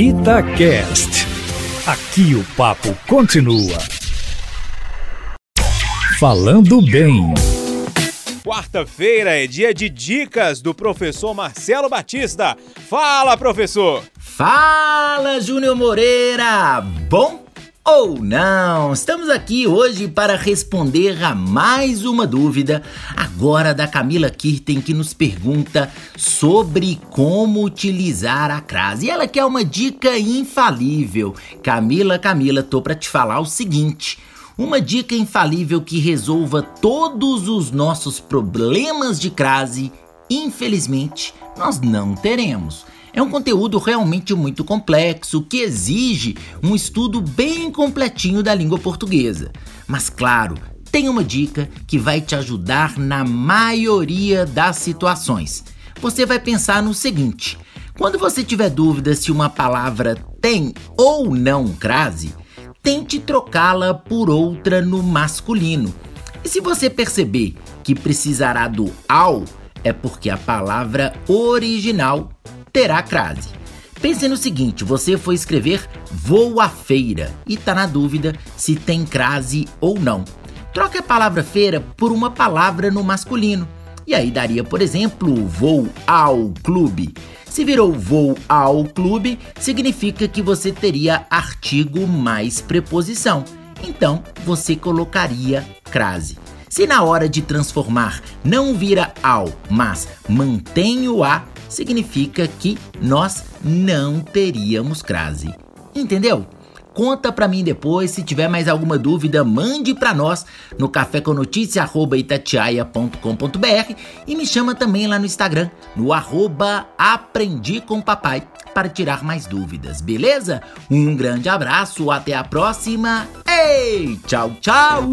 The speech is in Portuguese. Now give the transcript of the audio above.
Itacast. Aqui o papo continua. Falando bem. Quarta-feira é dia de dicas do professor Marcelo Batista. Fala, professor! Fala, Júnior Moreira! Bom ou não? Estamos aqui hoje para responder a mais uma dúvida, agora da Camila Kirten, que nos pergunta sobre como utilizar a crase. E ela quer uma dica infalível. Camila, Camila, tô para te falar o seguinte. Uma dica infalível que resolva todos os nossos problemas de crase, infelizmente, nós não teremos. É um conteúdo realmente muito complexo que exige um estudo bem completinho da língua portuguesa. Mas claro, tem uma dica que vai te ajudar na maioria das situações. Você vai pensar no seguinte: quando você tiver dúvida se uma palavra tem ou não crase, tente trocá-la por outra no masculino. E se você perceber que precisará do ao, é porque a palavra original terá crase. Pense no seguinte: você foi escrever vou à feira e está na dúvida se tem crase ou não. Troque a palavra feira por uma palavra no masculino. E aí daria, por exemplo, vou ao clube. Se virou vou ao clube, significa que você teria artigo mais preposição. Então, você colocaria crase. Se na hora de transformar não vira ao, mas mantém o a, significa que nós não teríamos crase. Entendeu? Conta pra mim depois, se tiver mais alguma dúvida, mande pra nós no caféconoticia@itatiaia.com.br e me chama também lá no Instagram, no arroba aprendi com papai, para tirar mais dúvidas, beleza? Um grande abraço, até a próxima. Ei, tchau, tchau!